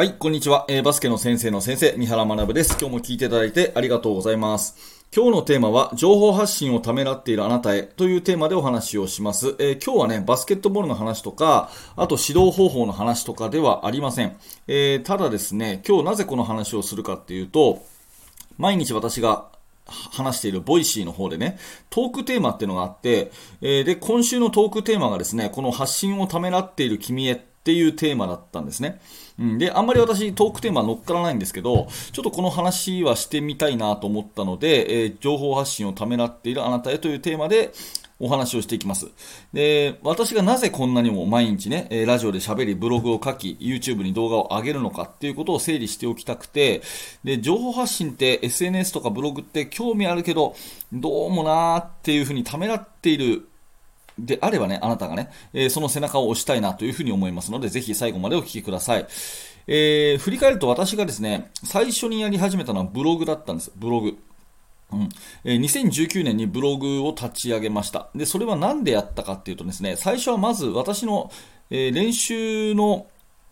はい、こんにちは。えー、バスケの先生の先生、三原学です。今日も聞いていただいてありがとうございます。今日のテーマは、情報発信をためらっているあなたへというテーマでお話をします。えー、今日はね、バスケットボールの話とか、あと指導方法の話とかではありません。えー、ただですね、今日なぜこの話をするかっていうと、毎日私が話している Voicy の方でね、トークテーマっていうのがあって、えー、で、今週のトークテーマがですね、この発信をためらっている君へっていうテーマだったんですね。うん、で、あんまり私トークテーマ乗っからないんですけど、ちょっとこの話はしてみたいなと思ったので、えー、情報発信をためらっているあなたへというテーマで、お話をしていきます。で、私がなぜこんなにも毎日ね、ラジオで喋り、ブログを書き、YouTube に動画を上げるのかっていうことを整理しておきたくて、で、情報発信って SNS とかブログって興味あるけど、どうもなーっていうふうにためらっているであればね、あなたがね、えー、その背中を押したいなというふうに思いますので、ぜひ最後までお聞きください。えー、振り返ると私がですね、最初にやり始めたのはブログだったんです。ブログ。うんえー、2019年にブログを立ち上げました。で、それは何でやったかっていうとですね、最初はまず私の、え、練習の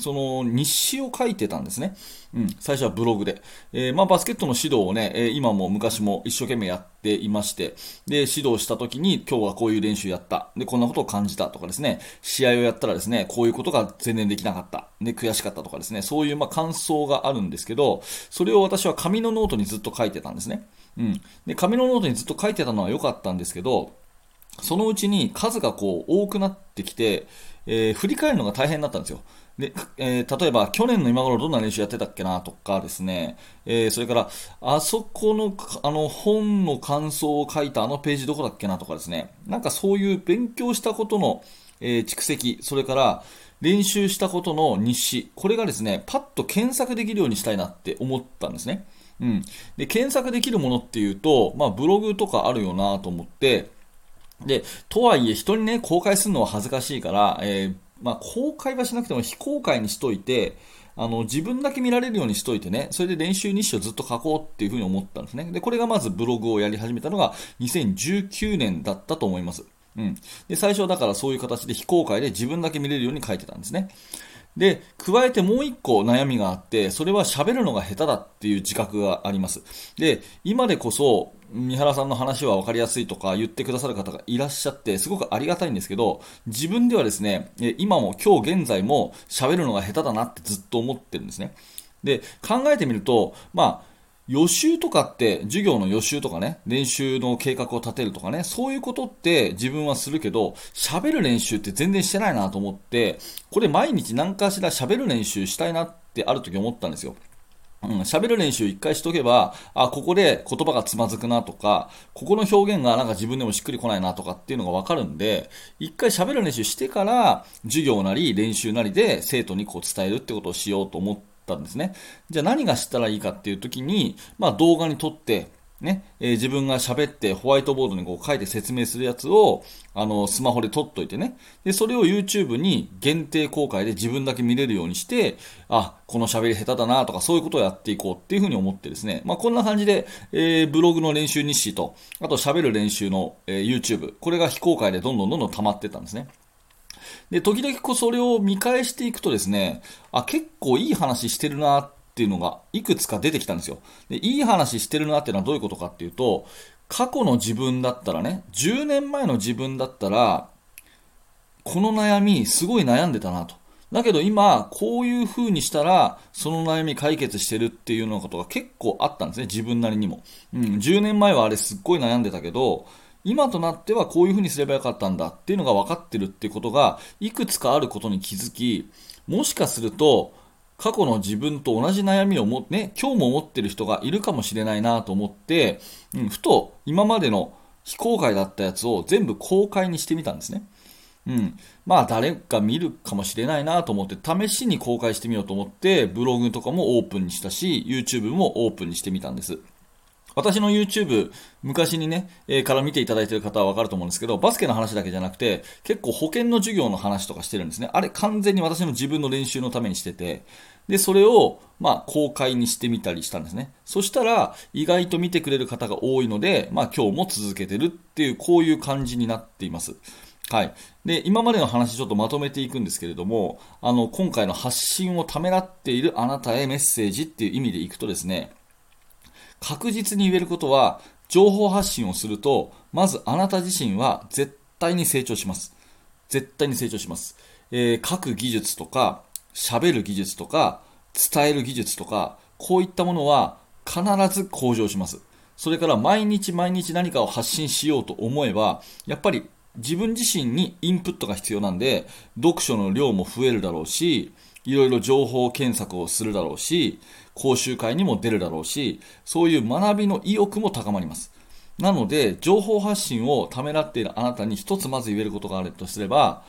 その日誌を書いてたんですね。うん、最初はブログで。えー、まあ、バスケットの指導をね、え、今も昔も一生懸命やっていまして、で、指導した時に今日はこういう練習やった。で、こんなことを感じたとかですね、試合をやったらですね、こういうことが全然できなかった。で、悔しかったとかですね、そういうま感想があるんですけど、それを私は紙のノートにずっと書いてたんですね。うん。で、紙のノートにずっと書いてたのは良かったんですけど、そのうちに数がこう多くなってきて、えー、振り返るのが大変だったんですよ。で、えー、例えば去年の今頃どんな練習やってたっけなとかですね、えー、それからあそこのあの本の感想を書いたあのページどこだっけなとかですね、なんかそういう勉強したことの、えー、蓄積、それから練習したことの日誌、これがですね、パッと検索できるようにしたいなって思ったんですね。うん。で、検索できるものっていうと、まあブログとかあるよなと思って、で、とはいえ人にね、公開するのは恥ずかしいから、えーまあ、公開はしなくても非公開にしといて、あの、自分だけ見られるようにしといてね、それで練習日誌をずっと書こうっていうふうに思ったんですね。で、これがまずブログをやり始めたのが2019年だったと思います。うん。で、最初はだからそういう形で非公開で自分だけ見れるように書いてたんですね。で、加えてもう一個悩みがあって、それは喋るのが下手だっていう自覚があります。で、今でこそ、三原さんの話は分かりやすいとか言ってくださる方がいらっしゃって、すごくありがたいんですけど、自分ではですね、今も今日現在も喋るのが下手だなってずっと思ってるんですね。で、考えてみると、まあ、予習とかって、授業の予習とかね、練習の計画を立てるとかね、そういうことって自分はするけど、喋る練習って全然してないなと思って、これ毎日何かしら喋る練習したいなってある時思ったんですよ。うん、喋る練習一回しとけば、あ、ここで言葉がつまずくなとか、ここの表現がなんか自分でもしっくりこないなとかっていうのがわかるんで、一回喋る練習してから、授業なり練習なりで生徒にこう伝えるってことをしようと思ったんですね。じゃあ何がしたらいいかっていう時に、まあ動画に撮って、ね、えー、自分が喋ってホワイトボードにこう書いて説明するやつを、あの、スマホで撮っといてね。で、それを YouTube に限定公開で自分だけ見れるようにして、あ、この喋り下手だなとかそういうことをやっていこうっていうふうに思ってですね。まあ、こんな感じで、えー、ブログの練習日誌と、あと喋る練習の、えー、YouTube、これが非公開でどんどんどんどん溜まってったんですね。で、時々こうそれを見返していくとですね、あ、結構いい話してるなってっていうのがいくつか出てきたんですよ。で、いい話してるなっていうのはどういうことかっていうと、過去の自分だったらね、10年前の自分だったら、この悩みすごい悩んでたなと。だけど今、こういう風にしたら、その悩み解決してるっていうようなことが結構あったんですね、自分なりにも。うん、10年前はあれすっごい悩んでたけど、今となってはこういう風にすればよかったんだっていうのが分かってるっていうことが、いくつかあることに気づき、もしかすると、過去の自分と同じ悩みをも、ね、今日も持ってる人がいるかもしれないなと思って、うん、ふと今までの非公開だったやつを全部公開にしてみたんですね。うん。まあ誰か見るかもしれないなと思って試しに公開してみようと思ってブログとかもオープンにしたし YouTube もオープンにしてみたんです。私の YouTube、昔にね、えー、から見ていただいてる方はわかると思うんですけど、バスケの話だけじゃなくて、結構保険の授業の話とかしてるんですね。あれ完全に私の自分の練習のためにしてて、で、それを、まあ、公開にしてみたりしたんですね。そしたら、意外と見てくれる方が多いので、まあ、今日も続けてるっていう、こういう感じになっています。はい。で、今までの話ちょっとまとめていくんですけれども、あの、今回の発信をためらっているあなたへメッセージっていう意味でいくとですね、確実に言えることは、情報発信をすると、まずあなた自身は絶対に成長します。絶対に成長します。えー、書く技術とか、喋る技術とか、伝える技術とか、こういったものは必ず向上します。それから毎日毎日何かを発信しようと思えば、やっぱり自分自身にインプットが必要なんで、読書の量も増えるだろうし、いろいろ情報検索をするだろうし、講習会にも出るだろうし、そういう学びの意欲も高まります。なので、情報発信をためらっているあなたに一つまず言えることがあるとすれば、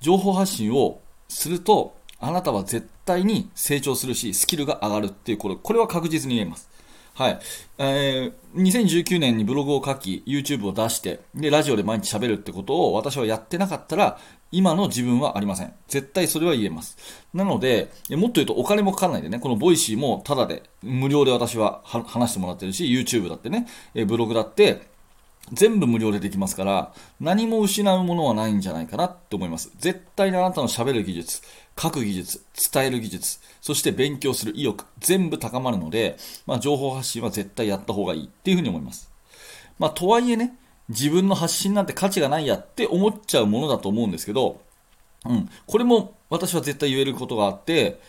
情報発信をすると、あなたは絶対に成長するし、スキルが上がるっていうこれ、これは確実に言えます。はい。えー、2019年にブログを書き、YouTube を出して、で、ラジオで毎日喋るってことを私はやってなかったら、今の自分はありません。絶対それは言えます。なので、もっと言うとお金もかからないでね、この Voicy もタダで、無料で私は話してもらってるし、YouTube だってね、ブログだって、全部無料でできますから、何も失うものはないんじゃないかなって思います。絶対にあなたの喋る技術、書く技術、伝える技術、そして勉強する意欲、全部高まるので、まあ、情報発信は絶対やった方がいいっていうふうに思います。まあ、とはいえね、自分の発信なんて価値がないやって思っちゃうものだと思うんですけど、うん、これも私は絶対言えることがあって、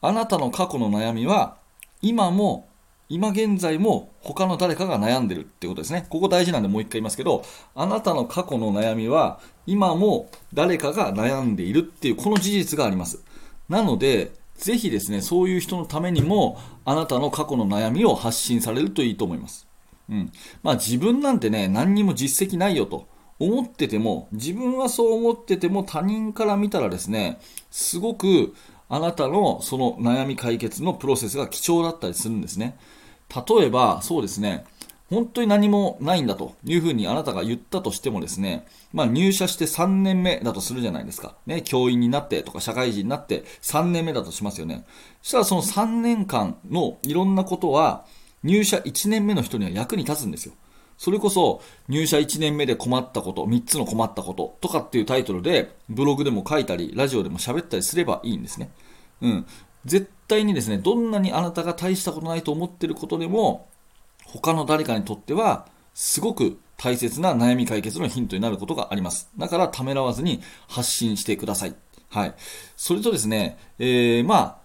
あなたの過去の悩みは、今も今現在も他の誰かが悩んでるってことですね。ここ大事なんでもう一回言いますけど、あなたの過去の悩みは今も誰かが悩んでいるっていうこの事実があります。なので、ぜひですね、そういう人のためにもあなたの過去の悩みを発信されるといいと思います。うん。まあ自分なんてね、何にも実績ないよと思ってても、自分はそう思ってても他人から見たらですね、すごくあなたのその悩み解決のプロセスが貴重だったりするんですね。例えば、そうですね、本当に何もないんだというふうにあなたが言ったとしてもですね、まあ入社して3年目だとするじゃないですか。ね、教員になってとか社会人になって3年目だとしますよね。そしたらその3年間のいろんなことは入社1年目の人には役に立つんですよ。それこそ入社1年目で困ったこと、3つの困ったこととかっていうタイトルでブログでも書いたり、ラジオでも喋ったりすればいいんですね。うん。絶対にですね、どんなにあなたが大したことないと思ってることでも、他の誰かにとっては、すごく大切な悩み解決のヒントになることがあります。だからためらわずに発信してください。はい。それとですね、えー、まあ、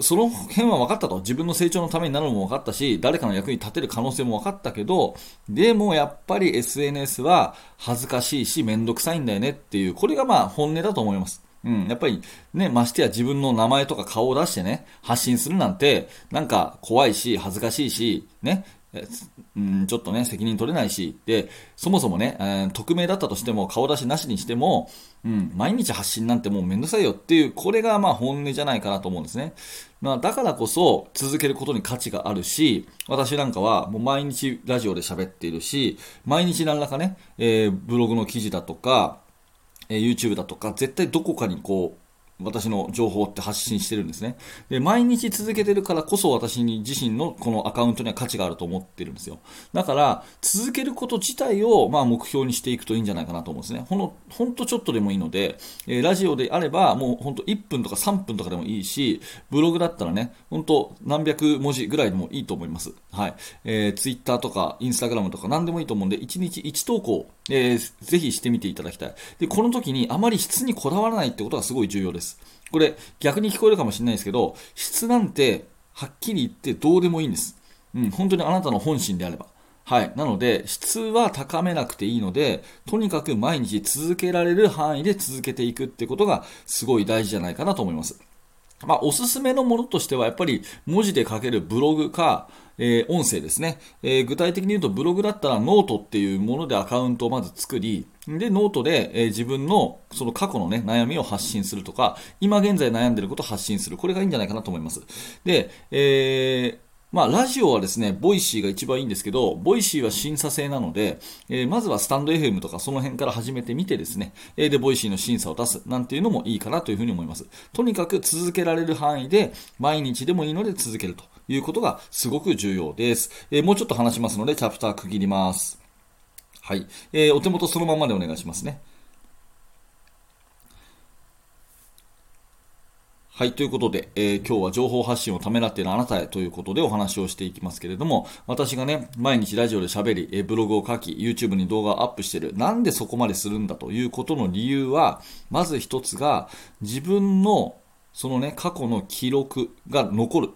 その辺は分かったと。自分の成長のためになるのも分かったし、誰かの役に立てる可能性も分かったけど、でもやっぱり SNS は恥ずかしいし、めんどくさいんだよねっていう、これがまあ本音だと思います。うん、やっぱりね、ましてや自分の名前とか顔を出してね、発信するなんて、なんか怖いし、恥ずかしいし、ね、うん、ちょっとね、責任取れないし、で、そもそもね、えー、匿名だったとしても、顔出しなしにしても、うん、毎日発信なんてもうめんどくさいよっていう、これがまあ本音じゃないかなと思うんですね。まあ、だからこそ、続けることに価値があるし、私なんかはもう毎日ラジオで喋っているし、毎日何らかね、えー、ブログの記事だとか、え YouTube だとか、絶対どこかにこう、私の情報って発信してるんですね。で、毎日続けてるからこそ私に自身のこのアカウントには価値があると思ってるんですよ。だから、続けること自体を、まあ、目標にしていくといいんじゃないかなと思うんですね。ほんの、ほんとちょっとでもいいので、えー、ラジオであれば、もうほんと1分とか3分とかでもいいし、ブログだったらね、ほんと何百文字ぐらいでもいいと思います。はい。えー、Twitter とか Instagram とか何でもいいと思うんで、1日1投稿、えー、ぜひしてみていただきたい。で、この時にあまり質にこだわらないってことがすごい重要です。これ逆に聞こえるかもしれないですけど、質なんてはっきり言ってどうでもいいんです。うん、本当にあなたの本心であれば。はい。なので、質は高めなくていいので、とにかく毎日続けられる範囲で続けていくってことがすごい大事じゃないかなと思います。まあ、おすすめのものとしては、やっぱり文字で書けるブログか、えー、音声ですね、えー、具体的に言うとブログだったらノートっていうものでアカウントをまず作り、で、ノートで、えー、自分のその過去のね、悩みを発信するとか、今現在悩んでることを発信する。これがいいんじゃないかなと思います。で、えー、まあ、ラジオはですね、 Voicy が一番いいんですけど、 Voicy は審査制なので、えー、まずはスタンド FM とかその辺から始めてみてですね、えー、で、 Voicy の審査を出すなんていうのもいいかなというふうに思います。とにかく続けられる範囲で、毎日でもいいので続けるということがすごく重要です。えもうちょっと話しますので、チャプター区切ります。はい。えお手元そのままでお願いしますね。はい。ということで、えー、今日は情報発信をためらっているあなたへということでお話をしていきますけれども、私がね、毎日ラジオで喋り、えー、ブログを書き、YouTube に動画をアップしている。なんでそこまでするんだということの理由は、まず一つが、自分の、そのね、過去の記録が残る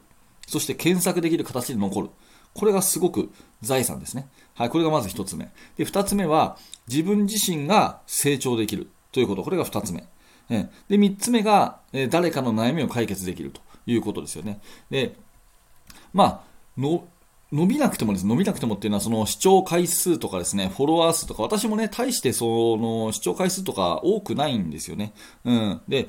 そして検索できる形で残る。これがすごく財産ですね。はい、これがまず一つ目。で、二つ目は、自分自身が成長できるということ。これが二つ目。で、3つ目が、え誰かの悩みを解決できるということですよね。で、まあ、の、伸びなくてもです、伸びなくてもっていうのは、その視聴回数とかですね、フォロワー数とか、私もね、大してその視聴回数とか多くないんですよね。うん。で、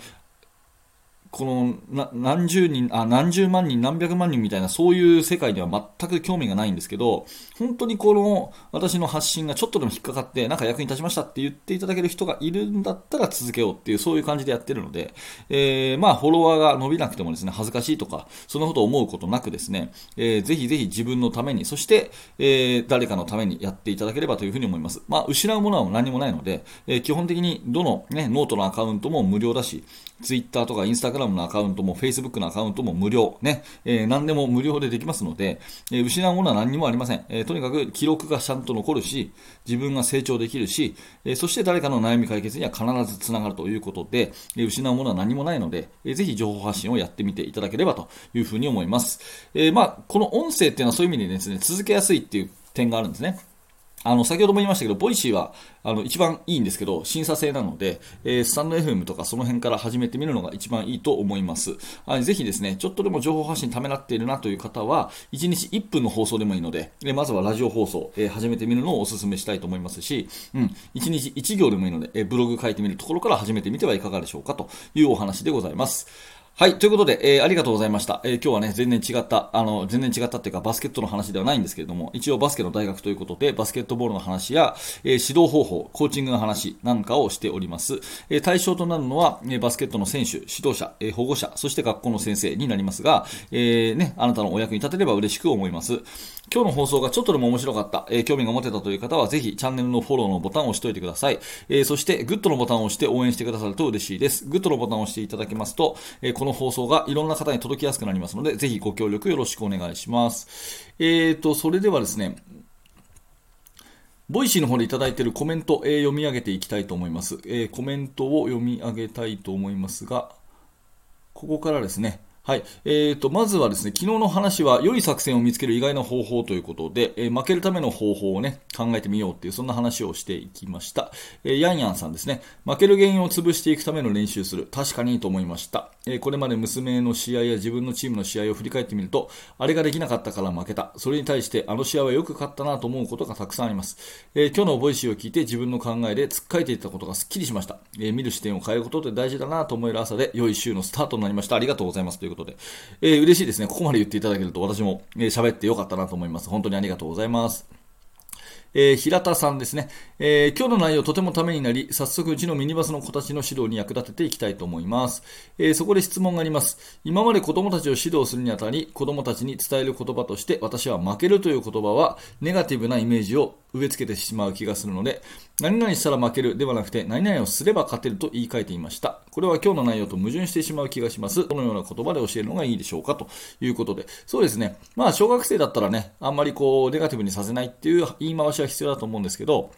この何十人あ、何十万人、何百万人みたいな、そういう世界には全く興味がないんですけど、本当にこの私の発信がちょっとでも引っかかって、なんか役に立ちましたって言っていただける人がいるんだったら続けようっていう、そういう感じでやってるので、えー、まあ、フォロワーが伸びなくてもですね、恥ずかしいとか、そんなことを思うことなくですね、えー、ぜひぜひ自分のために、そして、えー、誰かのためにやっていただければというふうに思います。まあ、失うものは何もないので、えー、基本的にどのね、ノートのアカウントも無料だし、ツイッターとかインスタグラムのアカウントも、フェイスブックのアカウントも無料。ね。えー、何でも無料でできますので、えー、失うものは何にもありません。えー、とにかく記録がちゃんと残るし、自分が成長できるし、え、そして誰かの悩み解決には必ずつながるということで、え、失うものは何もないので、えー、ぜひ情報発信をやってみていただければというふうに思います。え、まあ、この音声っていうのはそういう意味でですね、続けやすいっていう点があるんですね。あの、先ほども言いましたけど、 Voicy は、あの、一番いいんですけど、審査制なので、えー、 stand.fm とかその辺から始めてみるのが一番いいと思います。あぜひですね、ちょっとでも情報発信ためらっているなという方は、1日1分の放送でもいいので、えまずはラジオ放送、えー、始めてみるのをお勧めしたいと思いますし、うん、1日1行でもいいので、えブログ書いてみるところから始めてみてはいかがでしょうかというお話でございます。はい。ということで、えー、ありがとうございました。えー、今日はね、全然違った、あの、全然違ったっていうか、バスケットの話ではないんですけれども、一応バスケの大学ということで、バスケットボールの話や、えー、指導方法、コーチングの話なんかをしております。え対象となるのは、えバスケットの選手、指導者、え保護者、そして学校の先生になりますが、えね、あなたのお役に立てれば嬉しく思います。今日の放送がちょっとでも面白かった、え、興味が持てたという方は、ぜひチャンネルのフォローのボタンを押しておいてください。え、そして、グッドのボタンを押して応援してくださると嬉しいです。グッドのボタンを押していただけますと、えー、の放送がいろんな方に届きやすくなりますので、ぜひご協力よろしくお願いします。えーと、それではですね、 Voicy の方でいただいているコメント、えー、読み上げていきたいと思います、えー、コメントを読み上げたいと思いますが、ここからですね、はい。えーと、まずはですね、昨日の話は良い作戦を見つける意外な方法ということで、えー、負けるための方法をね、考えてみようっていう、そんな話をしていきました。えー、ヤンヤンさんですね、負ける原因を潰していくための練習する。確かにと思いました。えこれまで娘の試合や自分のチームの試合を振り返ってみると、あれができなかったから負けた。それに対して、あの試合はよく勝ったなと思うことがたくさんあります。えー、今日の Voicy を聞いて自分の考えで突っかえていったことがすっきりしました。え、見る視点を変えることって大事だなと思える朝で、良い週のスタートになりました。ありがとうございます。ということで。えー、嬉しいですね。ここまで言っていただけると私も喋、えってよかったなと思います。本当にありがとうございます。えー、平田さんですね、えー、今日の内容とてもためになり、早速うちのミニバスの子たちの指導に役立てていきたいと思います。えー、そこで質問があります。今まで子供たちを指導するにあたり、子供たちに伝える言葉として、私は負けるという言葉は、ネガティブなイメージを植え付けてしまう気がするので、何々したら負けるではなくて、何々をすれば勝てると言い換えていました。これは今日の内容と矛盾してしまう気がします。どのような言葉で教えるのがいいでしょうか？ということで。そうですね。まあ、小学生だったらね、あんまりこう、ネガティブにさせないっていう言い回しは必要だと思うんですけど、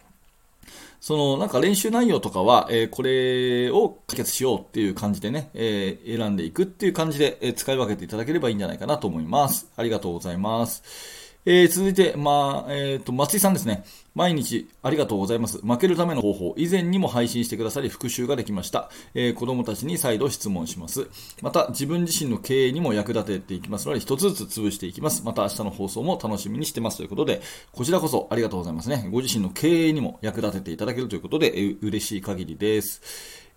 そのなんか練習内容とかは、えー、これを解決しようっていう感じでね、えー、選んでいくっていう感じで、え、使い分けていただければいいんじゃないかなと思います。ありがとうございます。えー、続いて、まあ、えっ、ー、と、松井さんですね。毎日ありがとうございます。負けるための方法、以前にも配信してくださり復習ができました。えー、子供たちに再度質問します。また、自分自身の経営にも役立てていきますので、一つずつ潰していきます。また明日の放送も楽しみにしてますということで、こちらこそありがとうございますね。ご自身の経営にも役立てていただけるということで、えー、嬉しい限りです。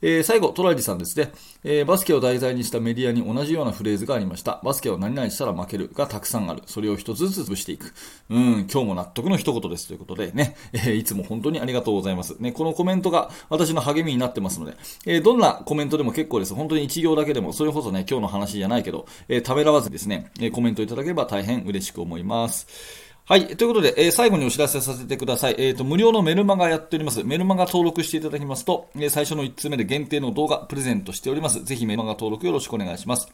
えー、最後、トライリさんですね、えー、バスケを題材にしたメディアに同じようなフレーズがありました。バスケを何々したら負けるがたくさんある。それを一つずつ潰していく。うん、今日も納得の一言ですということでね、えー、いつも本当にありがとうございます。ね、このコメントが私の励みになってますので、えどんなコメントでも結構です。本当に一行だけでも、それこそね、今日の話じゃないけど、えためらわずですね、えコメントいただければ大変嬉しく思います。はい。ということで、えー最後にお知らせさせてください。えっ、と、無料のメルマガやっております。メルマガ登録していただきますと、えー最初の1通目で限定の動画プレゼントしております。ぜひメルマガ登録よろしくお願いします。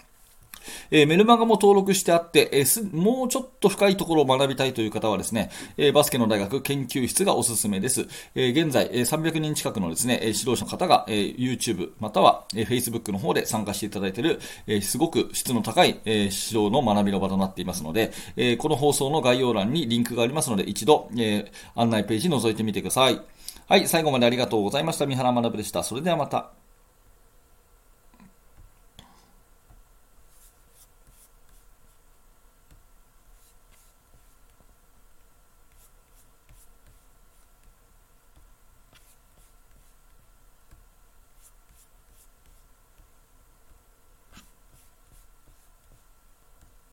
えーメルマガも登録してあって、えーすもうちょっと深いところを学びたいという方はですね、えーバスケの大学研究室がおすすめです。え現在、え300人近くのですね、指導者の方が、え YouTube または、え Facebook の方で参加していただいている、えすごく質の高い、え指導の学びの場となっていますので、えーこの放送の概要欄にリンクがありますので、一度、え案内ページ覗いてみてください。はい、最後までありがとうございました。三原学でした。それではまた。